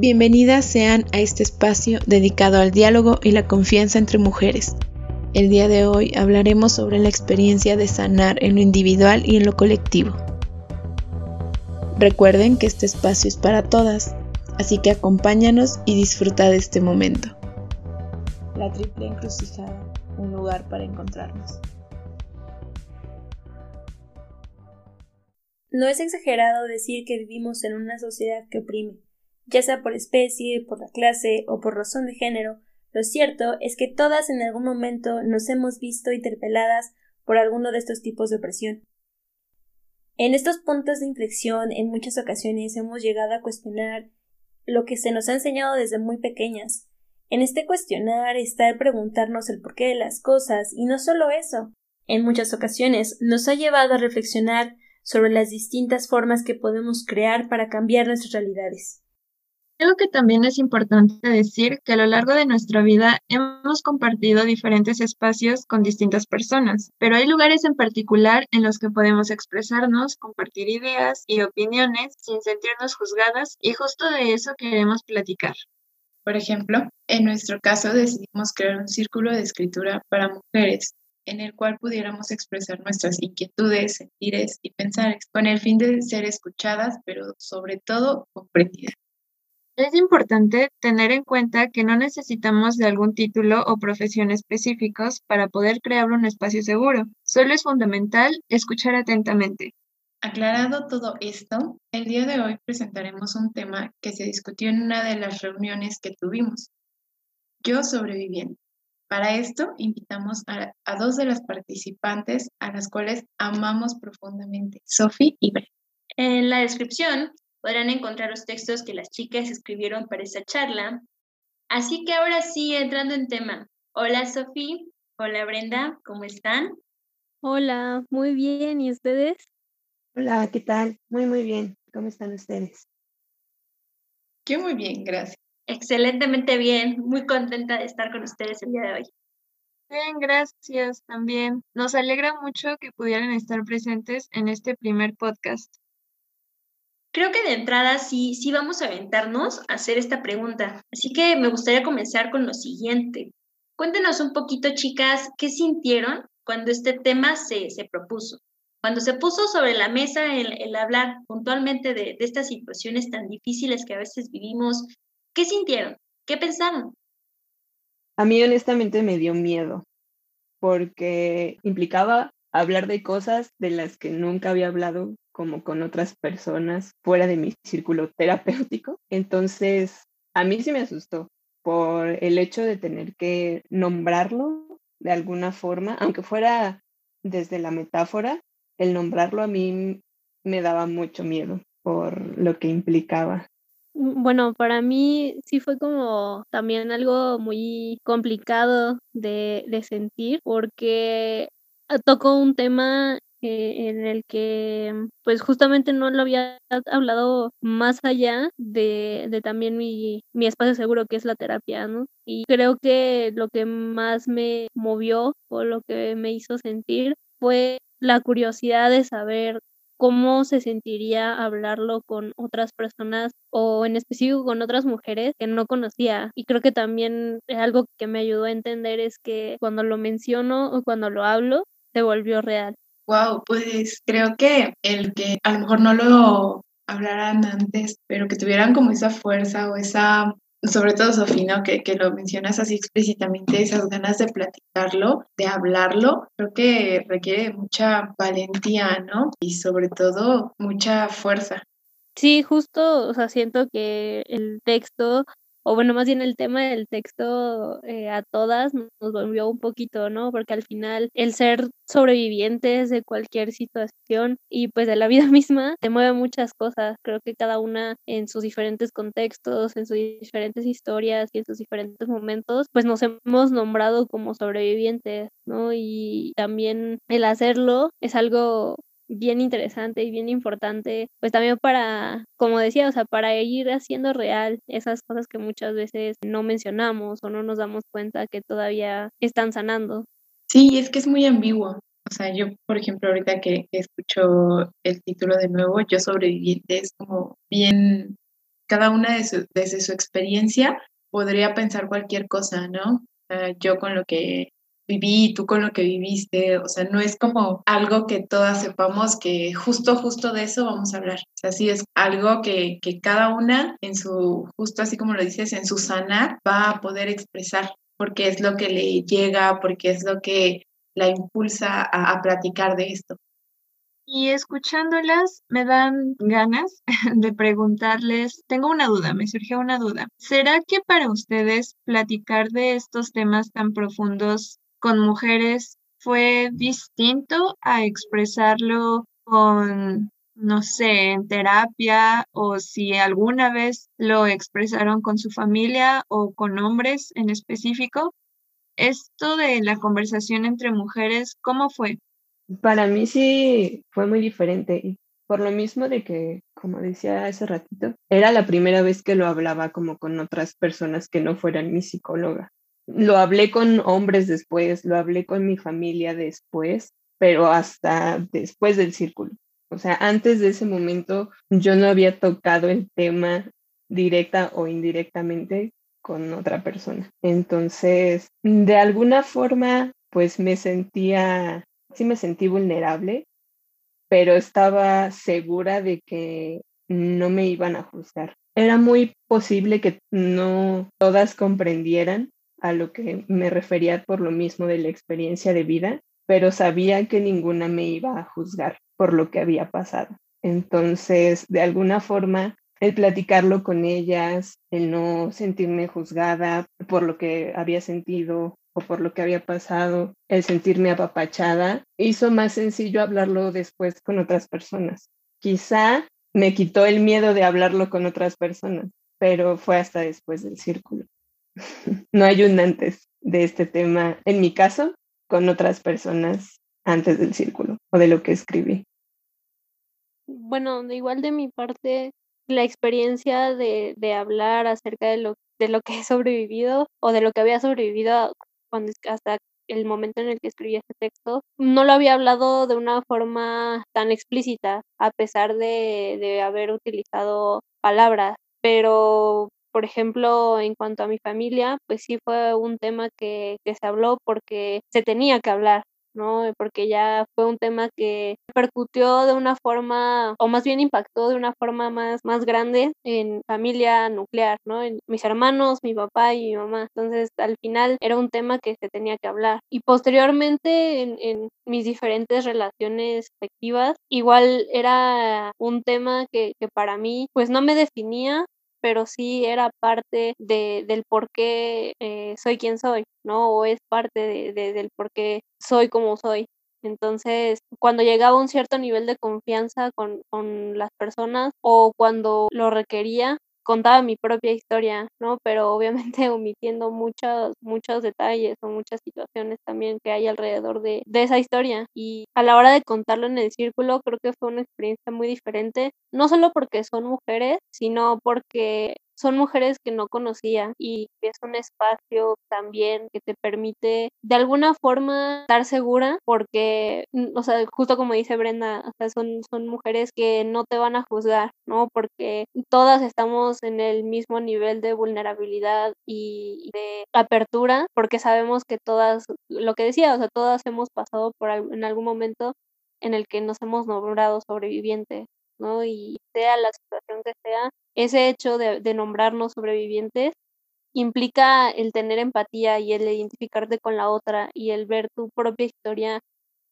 Bienvenidas sean a este espacio dedicado al diálogo y la confianza entre mujeres. El día de hoy hablaremos sobre la experiencia de sanar en lo individual y en lo colectivo. Recuerden que este espacio es para todas, así que acompáñanos y disfruta de este momento. La triple encrucijada, un lugar para encontrarnos. No es exagerado decir que vivimos en una sociedad que oprime, ya sea por especie, por la clase o por razón de género. Lo cierto es que todas en algún momento nos hemos visto interpeladas por alguno de estos tipos de opresión. En estos puntos de inflexión, en muchas ocasiones hemos llegado a cuestionar lo que se nos ha enseñado desde muy pequeñas. En este cuestionar está el preguntarnos el porqué de las cosas, y no solo eso. En muchas ocasiones nos ha llevado a reflexionar sobre las distintas formas que podemos crear para cambiar nuestras realidades. Creo que también es importante decir que a lo largo de nuestra vida hemos compartido diferentes espacios con distintas personas, pero hay lugares en particular en los que podemos expresarnos, compartir ideas y opiniones sin sentirnos juzgadas y justo de eso queremos platicar. Por ejemplo, en nuestro caso decidimos crear un círculo de escritura para mujeres en el cual pudiéramos expresar nuestras inquietudes, sentires y pensares, con el fin de ser escuchadas, pero sobre todo comprendidas. Es importante tener en cuenta que no necesitamos de algún título o profesión específicos para poder crear un espacio seguro. Solo es fundamental escuchar atentamente. Aclarado todo esto, el día de hoy presentaremos un tema que se discutió en una de las reuniones que tuvimos. Yo sobreviviendo. Para esto, invitamos a, dos de las participantes a las cuales amamos profundamente, Sophie y Brett. En la descripción podrán encontrar los textos que las chicas escribieron para esta charla. Así que ahora sí, entrando en tema. Hola Sophie, hola Brenda, ¿cómo están? Hola, muy bien, ¿y ustedes? Hola, ¿qué tal? Muy, muy bien. ¿Cómo están ustedes? Yo muy bien, gracias. Excelentemente bien, muy contenta de estar con ustedes el día de hoy. Bien, gracias también. Nos alegra mucho que pudieran estar presentes en este primer podcast. Creo que de entrada sí, sí vamos a aventarnos a hacer esta pregunta. Así que me gustaría comenzar con lo siguiente. Cuéntenos un poquito, chicas, qué sintieron cuando este tema se, se propuso. Cuando se puso sobre la mesa el, hablar puntualmente de, de estas situaciones tan difíciles que a veces vivimos ¿Qué sintieron? ¿Qué pensaron? A mí honestamente me dio miedo porque implicaba hablar de cosas de las que nunca había hablado como con otras personas fuera de mi círculo terapéutico. Entonces, a mí sí me asustó por el hecho de tener que nombrarlo de alguna forma, aunque fuera desde la metáfora, el nombrarlo a mí me daba mucho miedo por lo que implicaba. Mm, bueno, para mí sí fue como también algo muy complicado de, de sentir porque tocó un tema eh, en el que pues justamente no lo había hablado más allá de, de también mi, mi espacio seguro que es la terapia, ¿no? Y creo que lo que más me movió o lo que me hizo sentir fue la curiosidad de saber cómo se sentiría hablarlo con otras personas o en específico con otras mujeres que no conocía. Y creo que también algo que me ayudó a entender es que cuando lo menciono o cuando lo hablo, se volvió real. Wow, pues creo que el que a lo mejor no lo hablaran antes, pero que tuvieran como esa fuerza o esa sobre todo Sofía, que, que lo mencionas así explícitamente, esas ganas de platicarlo, de hablarlo, creo que requiere mucha valentía, ¿no? Y sobre todo mucha fuerza. Sí, justo, o sea, siento que el texto o bueno, más bien el tema del texto eh, a todas nos volvió un poquito, ¿no? Porque al final el ser sobrevivientes de cualquier situación y pues de la vida misma te mueve muchas cosas. Creo que cada una en sus diferentes contextos, en sus diferentes historias y en sus diferentes momentos, pues nos hemos nombrado como sobrevivientes, ¿no? Y también el hacerlo es algo bien interesante y bien importante, pues también para, como decía, o sea, para ir haciendo real esas cosas que muchas veces no mencionamos o no nos damos cuenta que todavía están sanando. Sí, es que es muy ambiguo. O sea, yo, por ejemplo, ahorita que, escucho el título de nuevo, Yo sobreviviente, es como bien cada una desde su experiencia podría pensar cualquier cosa, ¿no? yo con lo que viví, tú con lo que viviste, o sea, no es como algo que todas sepamos que justo, justo de eso vamos a hablar. O sea, sí es algo que, que cada una en su, justo así como lo dices, en su sanar va a poder expresar, porque es lo que le llega, porque es lo que la impulsa a, a platicar de esto. Y escuchándolas me dan ganas de preguntarles, tengo una duda, me surgió una duda. ¿Será que para ustedes platicar de estos temas tan profundos con mujeres fue distinto a expresarlo con, no sé, en terapia o si alguna vez lo expresaron con su familia o con hombres en específico? Esto de la conversación entre mujeres, ¿cómo fue? Para mí sí fue muy diferente, por lo mismo de que, como decía hace ratito, era la primera vez que lo hablaba como con otras personas que no fueran mi psicóloga. Lo hablé con hombres después, lo hablé con mi familia después, pero hasta después del círculo. O sea, antes de ese momento yo no había tocado el tema directa o indirectamente con otra persona. Entonces, de alguna forma, pues me sentía sí me sentí vulnerable, pero estaba segura de que no me iban a juzgar. Era muy posible que no todas comprendieran a lo que me refería por lo mismo de la experiencia de vida, pero sabía que ninguna me iba a juzgar por lo que había pasado. Entonces, de alguna forma, el platicarlo con ellas, el no sentirme juzgada por lo que había sentido por lo que había pasado, el sentirme apapachada, hizo más sencillo hablarlo después con otras personas. Quizá me quitó el miedo de hablarlo con otras personas, pero fue hasta después del círculo. No hay un antes de este tema, en mi caso, con otras personas antes del círculo o de lo que escribí. Bueno, igual de mi parte, la experiencia de, de hablar acerca de lo, de lo que he sobrevivido o de lo que había sobrevivido cuando hasta el momento en el que escribí este texto, no lo había hablado de una forma tan explícita, a pesar de, de haber utilizado palabras, pero por ejemplo, en cuanto a mi familia, pues sí fue un tema que, que se habló porque se tenía que hablar, ¿no? Porque ya fue un tema que percutió de una forma, o más bien impactó de una forma más, más grande en familia nuclear, ¿no? En mis hermanos, mi papá y mi mamá. Entonces, al final era un tema que se tenía que hablar. Y posteriormente, en, en mis diferentes relaciones afectivas, igual era un tema que, que para mí, pues no me definía, pero sí era parte de, del por qué eh, soy quien soy, ¿no? O es parte de, de, del por qué soy como soy. Entonces, cuando llegaba un cierto nivel de confianza con, con las personas o cuando lo requería, contaba mi propia historia, ¿no? Pero obviamente omitiendo muchos, muchos detalles o muchas situaciones también que hay alrededor de, de esa historia. Y a la hora de contarlo en el círculo, creo que fue una experiencia muy diferente, no solo porque son mujeres, sino porque son mujeres que no conocía y es un espacio también que te permite de alguna forma estar segura porque, mm, o sea, justo como dice Brenda, o sea, son, son mujeres que no te van a juzgar, ¿no? Porque todas estamos en el mismo nivel de vulnerabilidad y de apertura porque sabemos que todas, lo que decía, o sea, todas hemos pasado por en algún momento en el que nos hemos nombrado sobrevivientes, ¿no? Y sea la situación que sea, ese hecho de, nombrarnos sobrevivientes implica el tener empatía y el identificarte con la otra y el ver tu propia historia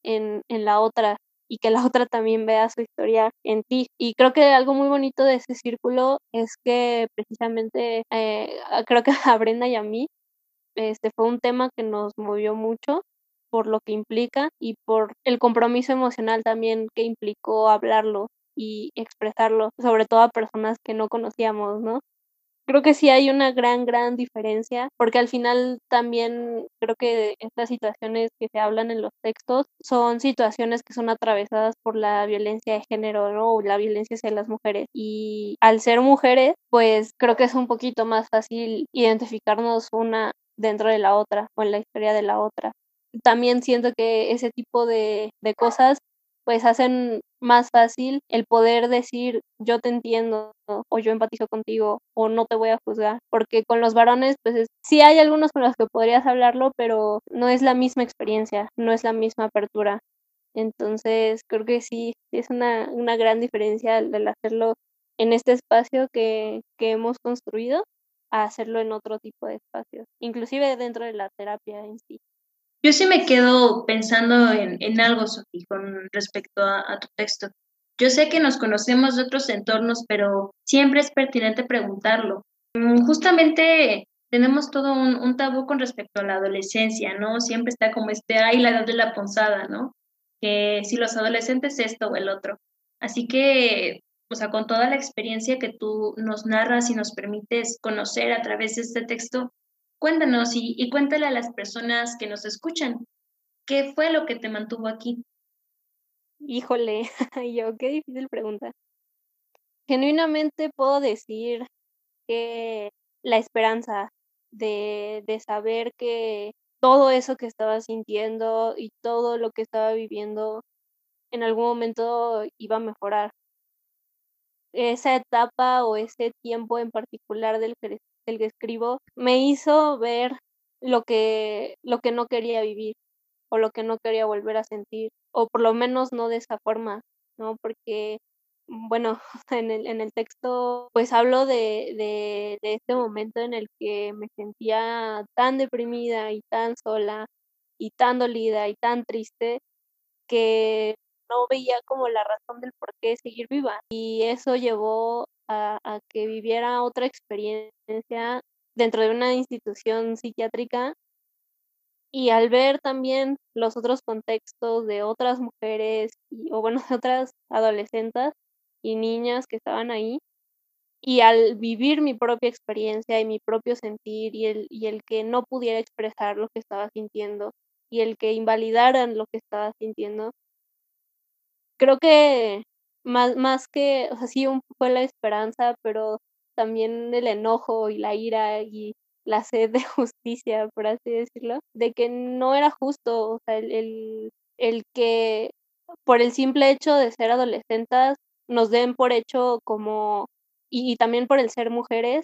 en, en la otra y que la otra también vea su historia en ti. Y creo que algo muy bonito de ese círculo es que precisamente eh, creo que a Brenda y a mí este fue un tema que nos movió mucho por lo que implica y por el compromiso emocional también que implicó hablarlo y expresarlo, sobre todo a personas que no conocíamos, ¿no? Creo que sí hay una gran, gran diferencia, porque al final también creo que estas situaciones que se hablan en los textos son situaciones que son atravesadas por la violencia de género, ¿no? O la violencia hacia las mujeres. Y al ser mujeres, pues creo que es un poquito más fácil identificarnos una dentro de la otra o en la historia de la otra. También siento que ese tipo de, de cosas pues hacen más fácil el poder decir yo te entiendo o yo empatizo contigo o no te voy a juzgar, porque con los varones pues sí hay algunos con los que podrías hablarlo, pero no es la misma experiencia, no es la misma apertura. Entonces creo que sí, es una, una gran diferencia el hacerlo en este espacio que, que hemos construido a hacerlo en otro tipo de espacios, inclusive dentro de la terapia en sí. Yo sí me quedo pensando en, en algo, Sofía, con respecto a, tu texto. Yo sé que nos conocemos de otros entornos, pero siempre es pertinente preguntarlo. Mm, justamente tenemos todo un, tabú con respecto a la adolescencia, ¿no? Siempre está como este, ay, la edad de la ponzada, ¿no? Que si los adolescentes esto o el otro. Así que, o sea, con toda la experiencia que tú nos narras y nos permites conocer a través de este texto, Cuéntanos y, cuéntale a las personas que nos escuchan, ¿qué fue lo que te mantuvo aquí? Híjole, yo, qué difícil pregunta. Genuinamente puedo decir que la esperanza de, de saber que todo eso que estaba sintiendo y todo lo que estaba viviendo en algún momento iba a mejorar. Esa etapa o ese tiempo en particular del que el que escribo, me hizo ver lo que, lo que no quería vivir o lo que no quería volver a sentir, o por lo menos no de esa forma, ¿no? Porque, bueno, en el, en el texto pues hablo de, de, de este momento en el que me sentía tan deprimida y tan sola y tan dolida y tan triste que no veía como la razón del por qué seguir viva. Y eso llevó a, que viviera otra experiencia dentro de una institución psiquiátrica. Y al ver también los otros contextos de otras mujeres y, o bueno, de otras adolescentes y niñas que estaban ahí, y al vivir mi propia experiencia y mi propio sentir y el, y el que no pudiera expresar lo que estaba sintiendo y el que invalidaran lo que estaba sintiendo, creo que más, más que, o sea, sí fue la esperanza, pero también el enojo y la ira y la sed de justicia, por así decirlo, de que no era justo, o sea, el, el, que por el simple hecho de ser adolescentes nos den por hecho como, y, también por el ser mujeres,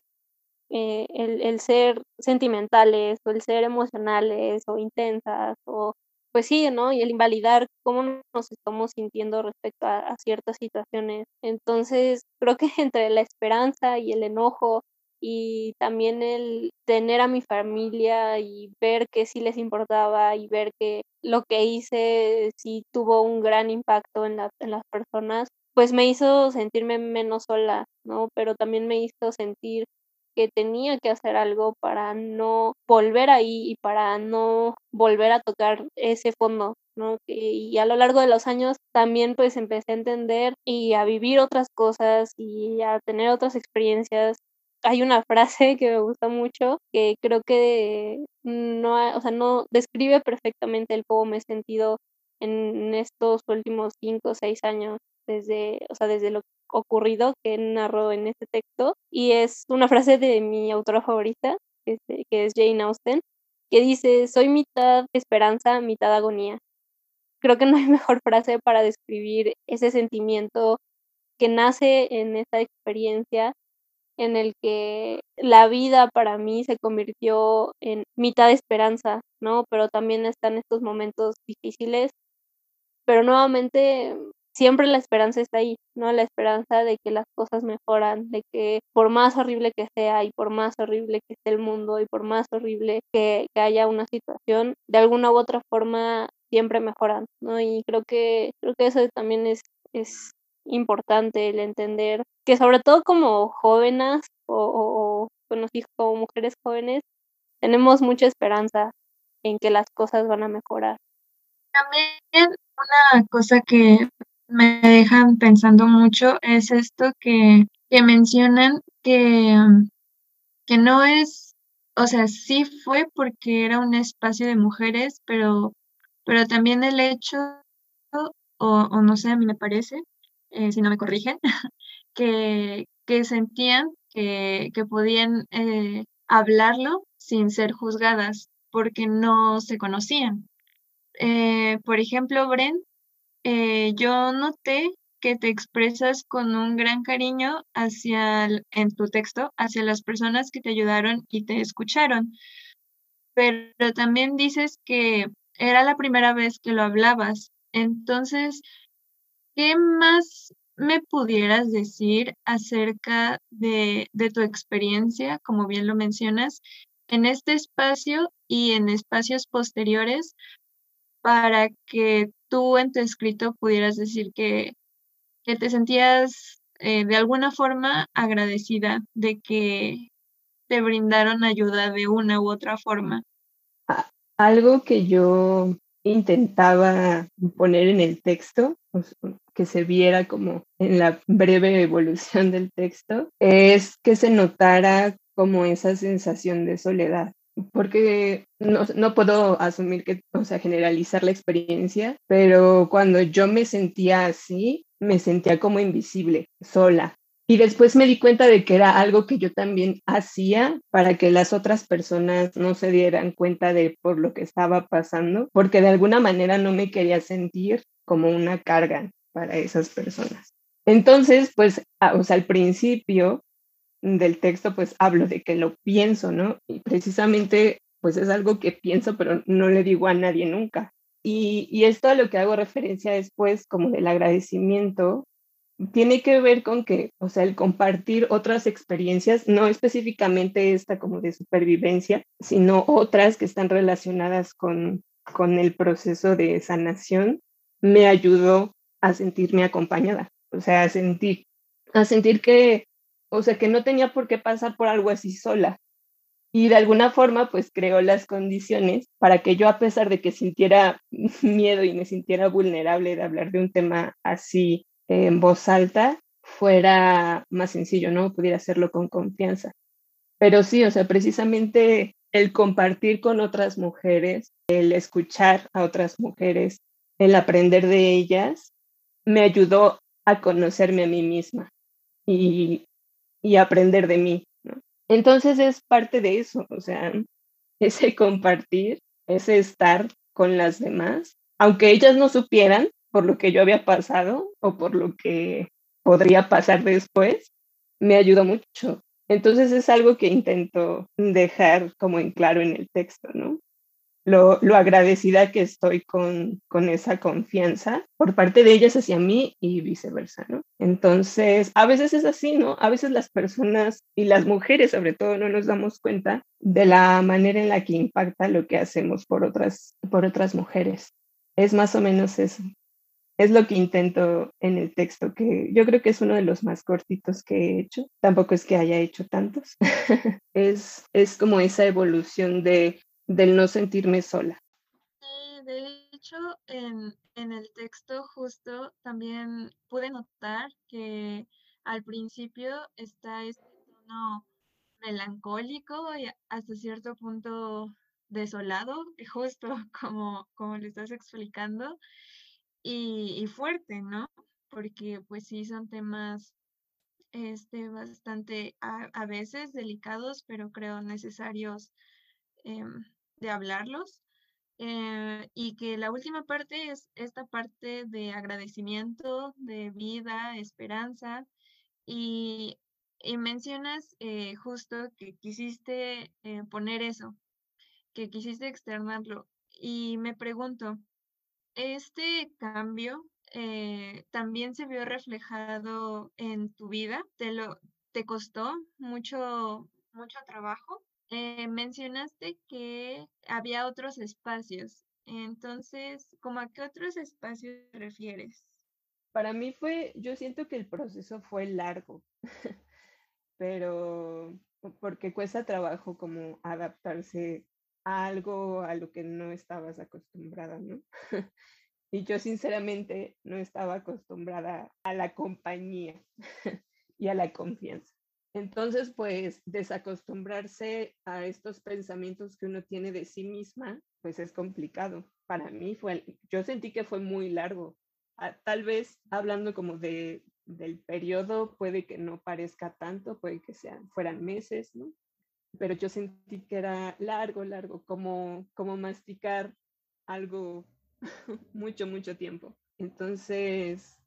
eh, el, el ser sentimentales o el ser emocionales o intensas o pues sí, ¿no? Y el invalidar cómo nos estamos sintiendo respecto a, ciertas situaciones. Entonces, creo que entre la esperanza y el enojo y también el tener a mi familia y ver que sí les importaba y ver que lo que hice sí tuvo un gran impacto en, en las personas, pues me hizo sentirme menos sola, ¿no? Pero también me hizo sentir que tenía que hacer algo para no volver ahí y para no volver a tocar ese fondo, ¿no? Y a lo largo de los años también pues empecé a entender y a vivir otras cosas y a tener otras experiencias. Hay una frase que me gusta mucho que creo que no, o sea, no describe perfectamente el cómo me he sentido en estos últimos cinco o seis años desde, o sea, desde lo ocurrido que narró en este texto y es una frase de mi autora favorita, que es Jane Austen, que dice, soy mitad esperanza, mitad agonía. Creo que no hay mejor frase para describir ese sentimiento que nace en esa experiencia en el que la vida para mí se convirtió en mitad esperanza, ¿no? Pero también están estos momentos difíciles, pero nuevamente siempre la esperanza está ahí, ¿no? La esperanza de que las cosas mejoran, de que por más horrible que sea y por más horrible que esté el mundo y por más horrible que, haya una situación, de alguna u otra forma siempre mejoran, ¿no? Y creo que, creo que eso también es, es importante el entender que sobre todo como jóvenes o, o, o como mujeres jóvenes, tenemos mucha esperanza en que las cosas van a mejorar. También una cosa que me dejan pensando mucho es esto que, que mencionan que, que no es, o sea, sí fue porque era un espacio de mujeres, pero, pero también el hecho, o, no sé, a mí me parece, eh, si no me corrigen, que, que sentían que, que podían eh, hablarlo sin ser juzgadas porque no se conocían. Eh, por ejemplo, Bren eh, yo noté que te expresas con un gran cariño hacia, en tu texto, hacia las personas que te ayudaron y te escucharon. Pero también dices que era la primera vez que lo hablabas. Entonces, ¿qué más me pudieras decir acerca de, de tu experiencia, como bien lo mencionas, en este espacio y en espacios posteriores para que tú en tu escrito pudieras decir que, te sentías eh, de alguna forma agradecida de que te brindaron ayuda de una u otra forma. Algo que yo intentaba poner en el texto, que se viera como en la breve evolución del texto, es que se notara como esa sensación de soledad porque no, no, puedo asumir que, o sea, generalizar la experiencia, pero cuando yo me sentía así, me sentía como invisible, sola. Y después me di cuenta de que era algo que yo también hacía para que las otras personas no se dieran cuenta de por lo que estaba pasando, porque de alguna manera no me quería sentir como una carga para esas personas. Entonces, pues, o sea, al principio del texto, pues hablo de que lo pienso, ¿no? Y precisamente, pues es algo que pienso, pero no le digo a nadie nunca. Y, y esto a lo que hago referencia después, como del agradecimiento, tiene que ver con que, o sea, el compartir otras experiencias, no específicamente esta como de supervivencia, sino otras que están relacionadas con, con el proceso de sanación, me ayudó a sentirme acompañada, o sea, a sentir, a sentir que, o sea, que no tenía por qué pasar por algo así sola. Y de alguna forma, pues creó las condiciones para que yo, a pesar de que sintiera miedo y me sintiera vulnerable de hablar de un tema así en voz alta, fuera más sencillo, ¿no? Pudiera hacerlo con confianza. Pero sí, o sea, precisamente el compartir con otras mujeres, el escuchar a otras mujeres, el aprender de ellas, me ayudó a conocerme a mí misma. Y y aprender de mí. ¿no? Entonces es parte de eso, o sea, ese compartir, ese estar con las demás, aunque ellas no supieran por lo que yo había pasado o por lo que podría pasar después, me ayudó mucho. Entonces es algo que intento dejar como en claro en el texto, ¿no? Lo, agradecida que estoy con, con esa confianza por parte de ellas hacia mí y viceversa, ¿no? Entonces, a veces es así, ¿no? A veces las personas y las mujeres sobre todo no nos damos cuenta de la manera en la que impacta lo que hacemos por otras, por otras mujeres. Es más o menos eso. Es lo que intento en el texto, que yo creo que es uno de los más cortitos que he hecho. Tampoco es que haya hecho tantos. es, es como esa evolución de del no sentirme sola. de hecho, en, el texto justo también pude notar que al principio está este tono melancólico y hasta cierto punto desolado, justo como, como lo estás explicando, y, fuerte, ¿no? Porque pues sí son temas este, bastante a, a veces delicados, pero creo necesarios Em, de hablarlos. Eh, y que la última parte es esta parte de agradecimiento, de vida, esperanza. Y, mencionas eh, justo que quisiste eh, poner eso, que quisiste externarlo. Y me pregunto, ¿este cambio también se vio reflejado en tu vida? ¿Te, lo, te costó mucho, mucho trabajo? Eh, mencionaste que había otros espacios. Entonces, ¿cómo a qué otros espacios te refieres? Para mí fue, yo siento que el proceso fue largo, pero porque cuesta trabajo como adaptarse a algo a lo que no estabas acostumbrada, ¿no? y yo sinceramente no estaba acostumbrada a la compañía y a la confianza. Entonces, pues desacostumbrarse a estos pensamientos que uno tiene de sí misma, pues es complicado. Para mí fue, yo sentí que fue muy largo. Ah, tal vez hablando como de, del periodo, puede que no parezca tanto, puede que sean, fueran meses, ¿no? Pero yo sentí que era largo, largo, como, como masticar algo mucho, mucho tiempo. Entonces,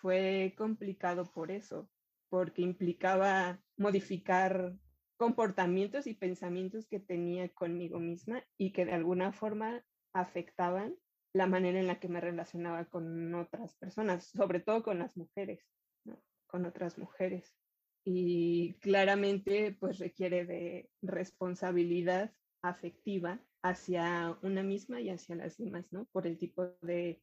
fue complicado por eso, porque implicaba modificar comportamientos y pensamientos que tenía conmigo misma y que de alguna forma afectaban la manera en la que me relacionaba con otras personas, sobre todo con las mujeres, con otras mujeres. Y claramente pues requiere de responsabilidad afectiva hacia una misma y hacia las demás, ¿no? Por el tipo de,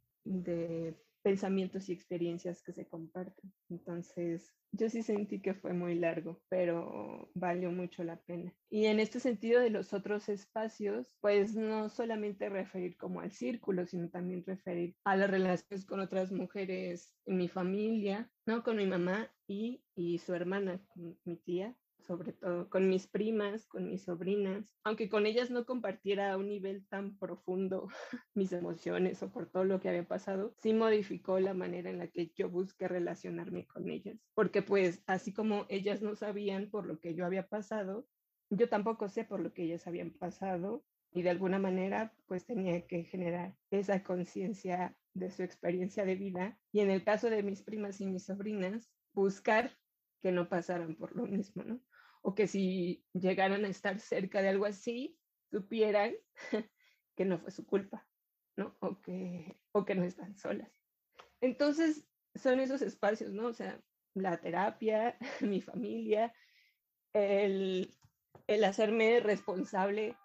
pensamientos y experiencias que se comparten. Entonces, yo sí sentí que fue muy largo, pero valió mucho la pena. Y en este sentido de los otros espacios, pues no solamente referir como al círculo, sino también referir a las relaciones con otras mujeres en mi familia, ¿no? Con mi mamá y, y su hermana, mi tía, sobre todo con mis primas, con mis sobrinas, aunque con ellas no compartiera a un nivel tan profundo mis emociones o por todo lo que había pasado, sí modificó la manera en la que yo busqué relacionarme con ellas, porque pues así como ellas no sabían por lo que yo había pasado, yo tampoco sé por lo que ellas habían pasado y de alguna manera pues tenía que generar esa conciencia de su experiencia de vida y en el caso de mis primas y mis sobrinas buscar que no pasaran por lo mismo, ¿no? O que si llegaran a estar cerca de algo así, supieran que no fue su culpa, ¿no? O que, o que no están solas. Entonces, son esos espacios, ¿no? O sea, la terapia, mi familia, el, el hacerme responsable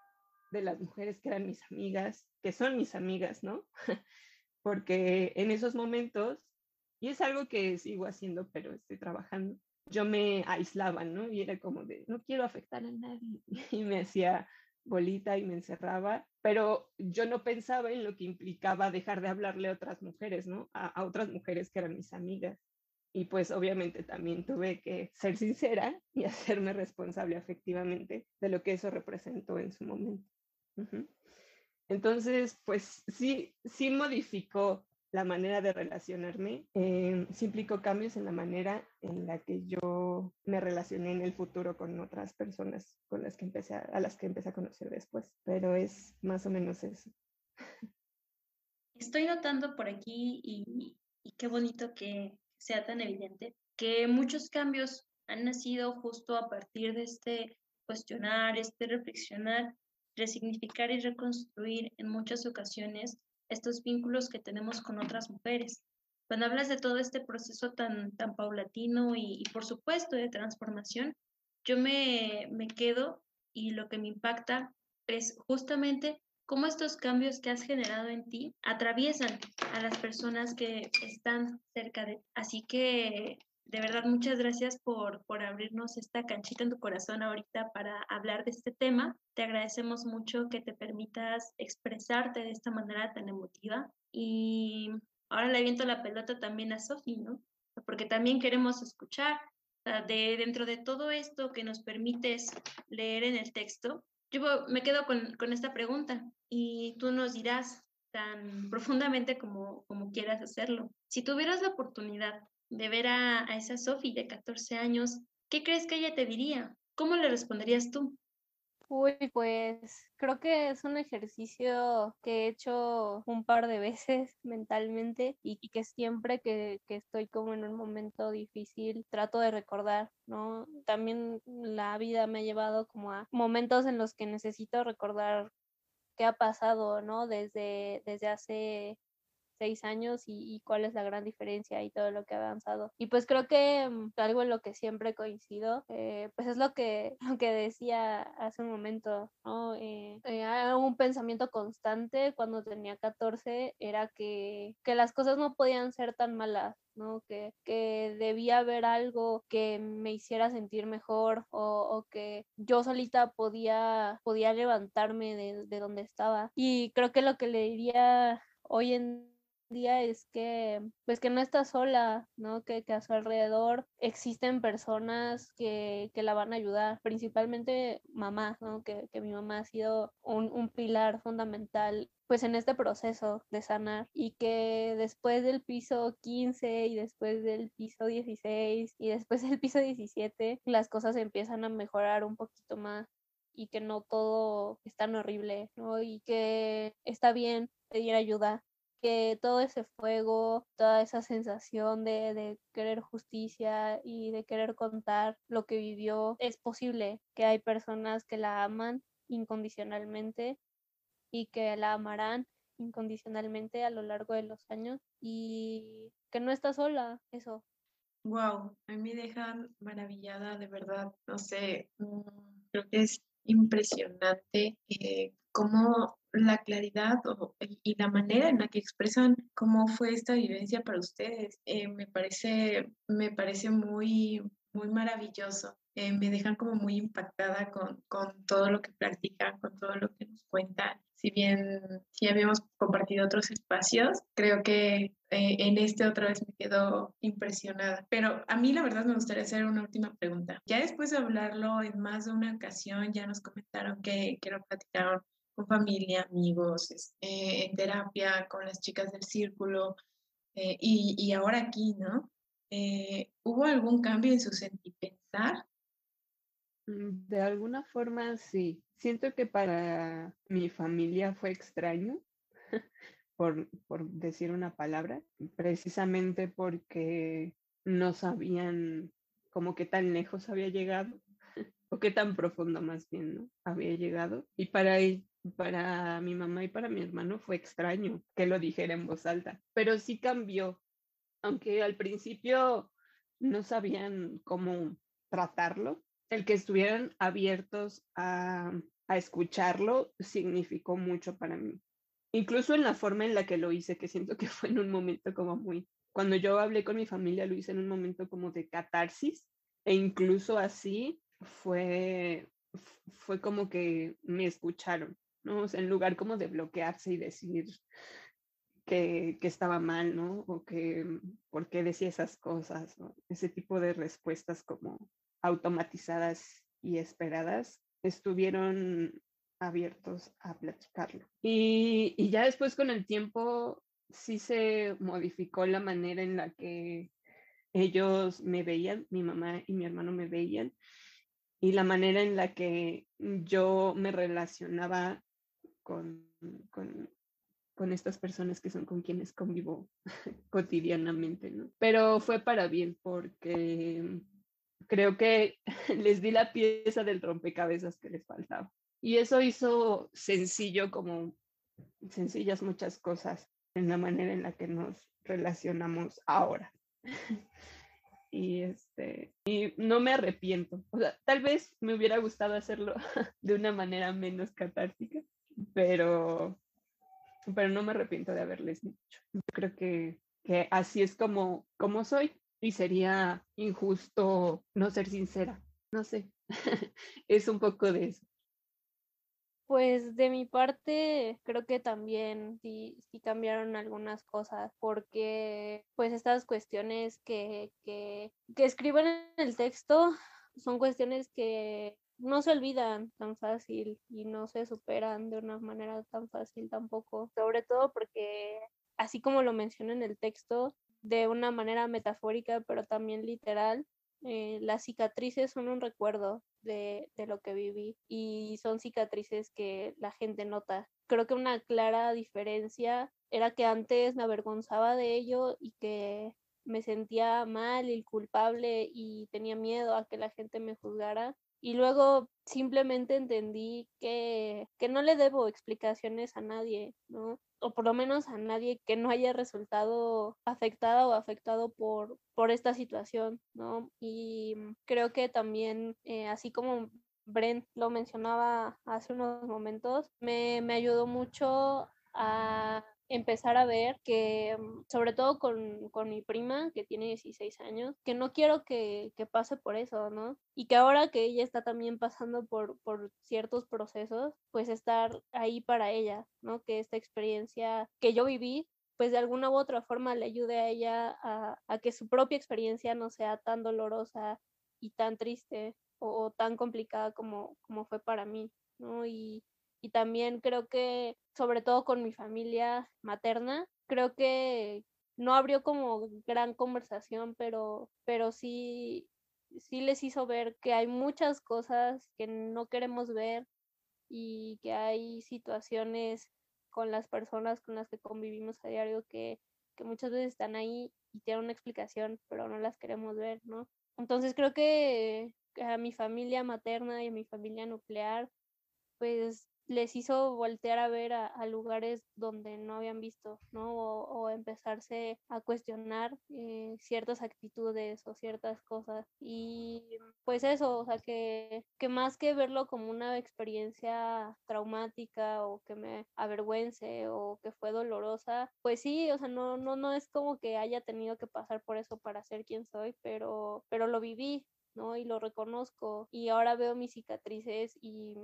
de las mujeres que eran mis amigas, que son mis amigas, ¿no? Porque en esos momentos, y es algo que sigo haciendo, pero estoy trabajando, yo me aislaba, ¿no? Y era como de, no quiero afectar a nadie. Y me hacía bolita y me encerraba, pero yo no pensaba en lo que implicaba dejar de hablarle a otras mujeres, ¿no? A, otras mujeres que eran mis amigas. Y pues obviamente también tuve que ser sincera y hacerme responsable afectivamente de lo que eso representó en su momento. Entonces, pues sí, sí modificó la manera de relacionarme, eh, sí implicó cambios en la manera en la que yo me relacioné en el futuro con otras personas con las que empecé a, las que empecé a conocer después, pero es más o menos eso. Estoy notando por aquí y, y qué bonito que sea tan evidente que muchos cambios han nacido justo a partir de este cuestionar, este reflexionar, resignificar y reconstruir en muchas ocasiones estos vínculos que tenemos con otras mujeres. Cuando hablas de todo este proceso tan, tan paulatino y, por supuesto de transformación, yo me, me quedo y lo que me impacta es justamente cómo estos cambios que has generado en ti atraviesan a las personas que están cerca de ti. Así que de verdad, muchas gracias por, por abrirnos esta canchita en tu corazón ahorita para hablar de este tema. Te agradecemos mucho que te permitas expresarte de esta manera tan emotiva. Y ahora le aviento la pelota también a Sofi, ¿no? Porque también queremos escuchar de dentro de todo esto que nos permites leer en el texto. Yo me quedo con, con esta pregunta y tú nos dirás tan profundamente como, como quieras hacerlo. Si tuvieras la oportunidad de ver a, esa Sophie de 14 años, ¿qué crees que ella te diría? ¿Cómo le responderías tú? Uy, pues creo que es un ejercicio que he hecho un par de veces mentalmente y, que siempre que, que, estoy como en un momento difícil trato de recordar, ¿no? También la vida me ha llevado como a momentos en los que necesito recordar qué ha pasado, ¿no? Desde, desde hace seis años y, cuál es la gran diferencia y todo lo que ha avanzado. Y pues creo que mm, algo en lo que siempre coincido, eh, pues es lo que, lo que decía hace un momento, ¿no? Eh, eh, un pensamiento constante cuando tenía 14 era que, que las cosas no podían ser tan malas, ¿no? Que, que, debía haber algo que me hiciera sentir mejor o, que yo solita podía, podía levantarme de, de, donde estaba. Y creo que lo que le diría hoy en día es que pues que no está sola, ¿no? Que, que a su alrededor existen personas que, que, la van a ayudar, principalmente mamá, ¿no? Que, que mi mamá ha sido un, un pilar fundamental pues en este proceso de sanar y que después del piso 15 y después del piso 16 y después del piso 17 las cosas empiezan a mejorar un poquito más y que no todo es tan horrible, ¿no? Y que está bien pedir ayuda que todo ese fuego, toda esa sensación de, querer justicia y de querer contar lo que vivió, es posible que hay personas que la aman incondicionalmente y que la amarán incondicionalmente a lo largo de los años y que no está sola, eso. Wow, a mí me dejan maravillada, de verdad, no sé, mm, creo que es impresionante cómo la claridad y la manera en la que expresan cómo fue esta vivencia para ustedes. Eh, me parece, me parece muy, muy maravilloso. Eh, me dejan como muy impactada con, con, todo lo que practican, con todo lo que nos cuentan. Si bien sí habíamos compartido otros espacios, creo que eh, en este otra vez me quedo impresionada. Pero a mí la verdad me gustaría hacer una última pregunta. Ya después de hablarlo en más de una ocasión, ya nos comentaron que, que lo platicaron con familia, amigos, este, en terapia, con las chicas del círculo eh, y, y, ahora aquí, ¿no? ¿Hubo algún cambio en su sentir pensar? Mm, de alguna forma, sí. Siento que para mi familia fue extraño, por, por decir una palabra, precisamente porque no sabían como qué tan lejos había llegado, o qué tan profundo más bien, ¿no? Había llegado. Y para, para mi mamá y para mi hermano fue extraño que lo dijera en voz alta, pero sí cambió, aunque al principio no sabían cómo tratarlo, el que estuvieran abiertos a, escucharlo significó mucho para mí. Incluso en la forma en la que lo hice, que siento que fue en un momento como muy, cuando yo hablé con mi familia, lo hice en un momento como de catarsis, e incluso así fue, fue como que me escucharon, ¿no? en lugar como de bloquearse y decir que, que, estaba mal, ¿no? O que, ¿por qué decía esas cosas? Ese tipo de respuestas como automatizadas y esperadas, estuvieron abiertos a platicarlo. Y, y, ya después con el tiempo sí se modificó la manera en la que ellos me veían, mi mamá y mi hermano me veían, y la manera en la que yo me relacionaba con, con, con estas personas que son con quienes convivo cotidianamente, ¿no? Pero fue para bien porque creo que les di la pieza del rompecabezas que les faltaba. Y eso hizo sencillo como sencillas muchas cosas en la manera en la que nos relacionamos ahora. y este y no me arrepiento. O sea, tal vez me hubiera gustado hacerlo de una manera menos catártica, pero pero no me arrepiento de haberles dicho. Yo creo que, que así es como, como soy y sería injusto no ser sincera. No sé, es un poco de eso. Pues de mi parte, creo que también sí, sí cambiaron algunas cosas, porque pues estas cuestiones que, que, que escriben en el texto son cuestiones que no se olvidan tan fácil y no se superan de una manera tan fácil tampoco, sobre todo porque así como lo menciona en el texto, de una manera metafórica, pero también literal. Eh, las cicatrices son un recuerdo de, de, lo que viví y son cicatrices que la gente nota. Creo que una clara diferencia era que antes me avergonzaba de ello y que me sentía mal y culpable y tenía miedo a que la gente me juzgara. Y luego simplemente entendí que, que no le debo explicaciones a nadie, ¿no? o por lo menos a nadie que no haya resultado afectada o afectado por, por esta situación, ¿no? Y creo que también, eh, así como Brent lo mencionaba hace unos momentos, me, me ayudó mucho a empezar a ver que, mm, sobre todo con, con, mi prima, que tiene 16 años, que no quiero que, que, pase por eso, ¿no? Y que ahora que ella está también pasando por, por ciertos procesos, pues estar ahí para ella, ¿no? Que esta experiencia que yo viví, pues de alguna u otra forma le ayude a ella a, a que su propia experiencia no sea tan dolorosa y tan triste o, tan complicada como, como fue para mí, ¿no? Y, y también creo que, sobre todo con mi familia materna, creo que no abrió como gran conversación, pero, pero sí, sí les hizo ver que hay muchas cosas que no queremos ver y que hay situaciones con las personas con las que convivimos a diario que, que muchas veces están ahí y tienen una explicación, pero no las queremos ver, ¿no? Entonces creo que a mi familia materna y a mi familia nuclear, pues les hizo voltear a ver a, lugares donde no habían visto, ¿no? O, empezarse a cuestionar eh, ciertas actitudes o ciertas cosas. Y pues eso, o sea, que, que más que verlo como una experiencia traumática o que me avergüence o que fue dolorosa, pues sí, o sea, no, no, no es como que haya tenido que pasar por eso para ser quien soy, pero, pero lo viví, ¿no? Y lo reconozco y ahora veo mis cicatrices y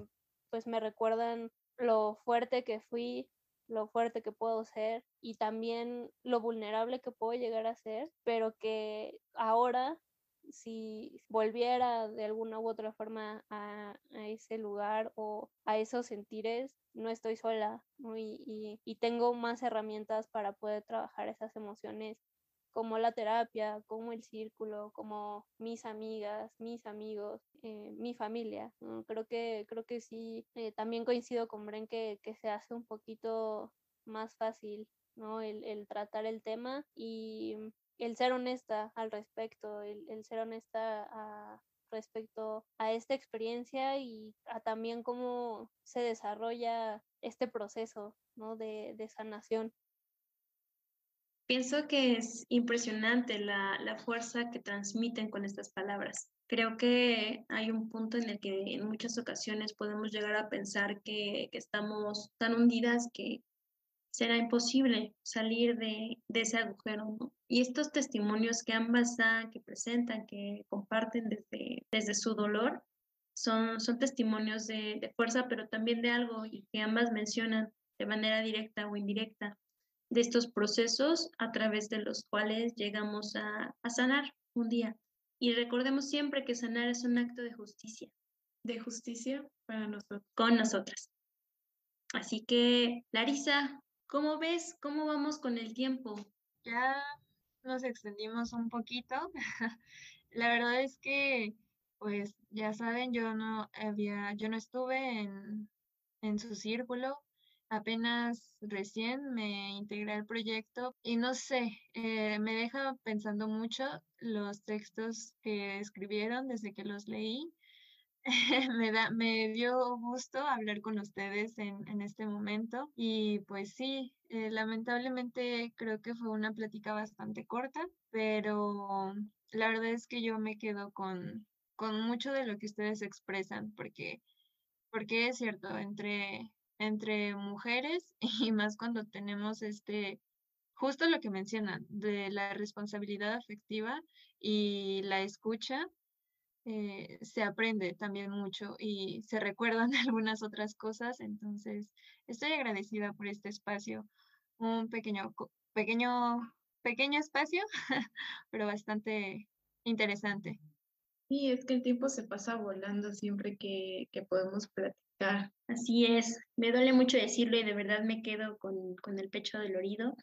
pues me recuerdan lo fuerte que fui, lo fuerte que puedo ser y también lo vulnerable que puedo llegar a ser, pero que ahora si volviera de alguna u otra forma a, ese lugar o a esos sentires, no estoy sola y, y, tengo más herramientas para poder trabajar esas emociones como la terapia, como el círculo, como mis amigas, mis amigos, eh, mi familia. Creo, que, creo que sí, eh, también coincido con Bren que, que, se hace un poquito más fácil ¿no? el, el tratar el tema y el ser honesta al respecto, el, el ser honesta a, respecto a esta experiencia y a también cómo se desarrolla este proceso ¿no? de, de sanación. Pienso que es impresionante la, la, fuerza que transmiten con estas palabras. Creo que hay un punto en el que en muchas ocasiones podemos llegar a pensar que, que estamos tan hundidas que será imposible salir de, de ese agujero. Y estos testimonios que ambas dan, que presentan, que comparten desde, desde su dolor, son, son testimonios de, de fuerza, pero también de algo y que ambas mencionan de manera directa o indirecta de estos procesos a través de los cuales llegamos a, sanar un día. Y recordemos siempre que sanar es un acto de justicia. De justicia para nosotros. Con nosotras. Así que, Larisa, ¿cómo ves? ¿Cómo vamos con el tiempo? Ya nos extendimos un poquito. La verdad es que, pues, ya saben, yo no había, yo no estuve en, en su círculo, Apenas recién me integré al proyecto y no sé, eh, me deja pensando mucho los textos que escribieron desde que los leí. me, da, me dio gusto hablar con ustedes en, en este momento y pues sí, eh, lamentablemente creo que fue una plática bastante corta, pero la verdad es que yo me quedo con, con mucho de lo que ustedes expresan porque, porque es cierto, entre entre mujeres y más cuando tenemos este, justo lo que mencionan, de la responsabilidad afectiva y la escucha, eh, se aprende también mucho y se recuerdan algunas otras cosas. Entonces, estoy agradecida por este espacio, un pequeño, pequeño, pequeño espacio, pero bastante interesante. Sí, es que el tiempo se pasa volando siempre que, que podemos platicar Así es, me duele mucho decirlo y de verdad me quedo con, con el pecho dolorido,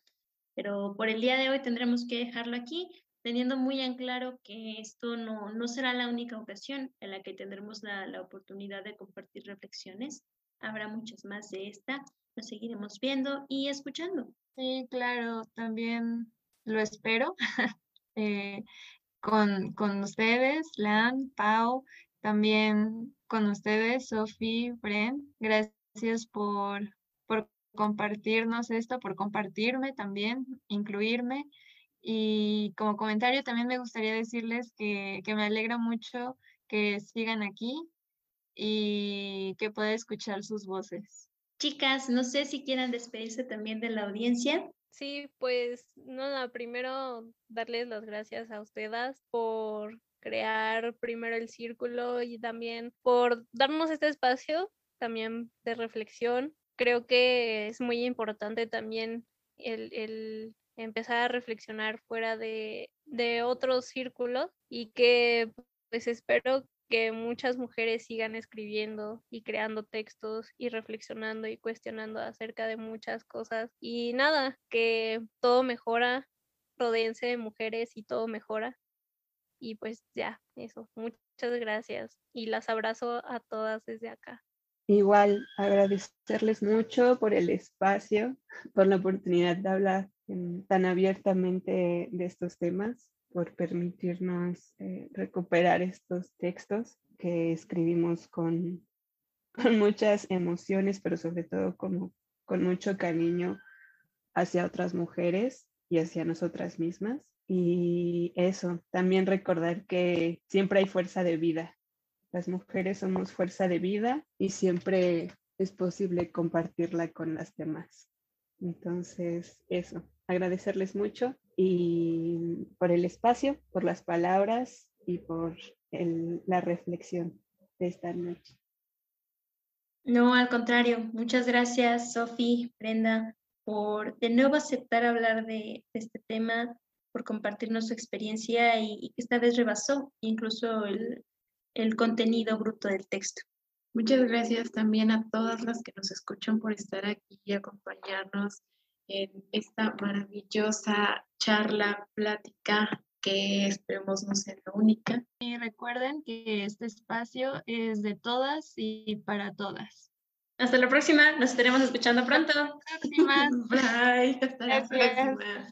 pero por el día de hoy tendremos que dejarlo aquí, teniendo muy en claro que esto no, no será la única ocasión en la que tendremos la, la oportunidad de compartir reflexiones. Habrá muchas más de esta, nos seguiremos viendo y escuchando. Sí, claro, también lo espero. eh, con, con ustedes, Lan, Pau, también con ustedes, Sofi, Bren. Gracias por, por compartirnos esto, por compartirme también, incluirme. Y como comentario también me gustaría decirles que, que me alegra mucho que sigan aquí y que pueda escuchar sus voces. Chicas, no sé si quieran despedirse también de la audiencia. Sí, pues nada, primero darles las gracias a ustedes por crear primero el círculo y también por darnos este espacio también de reflexión. Creo que es muy importante también el, empezar a reflexionar fuera de, de otros círculos y que pues espero que muchas mujeres sigan escribiendo y creando textos y reflexionando y cuestionando acerca de muchas cosas. Y nada, que todo mejora, rodeense de mujeres y todo mejora. Y pues ya, eso. Muchas gracias. Y las abrazo a todas desde acá. igual agradecerles mucho por el espacio, por la oportunidad de hablar tan abiertamente de estos temas, por permitirnos eh, recuperar estos textos que escribimos con, con muchas emociones, pero sobre todo como, con mucho cariño hacia otras mujeres y hacia nosotras mismas. Y eso, también recordar que siempre hay fuerza de vida. Las mujeres somos fuerza de vida y siempre es posible compartirla con las demás. Entonces, eso, agradecerles mucho y por el espacio, por las palabras y por la reflexión de esta noche. No, al contrario, muchas gracias, Sofi, Brenda, por de nuevo aceptar hablar de, este tema, por compartirnos su experiencia y, que esta vez rebasó incluso el, el contenido bruto del texto. Muchas gracias también a todas las que nos escuchan por estar aquí y acompañarnos en esta maravillosa charla, plática que esperemos no sea la única. Y recuerden que este espacio es de todas y para todas. Hasta la próxima, nos estaremos escuchando pronto. Hasta la próxima. Bye, hasta la próxima.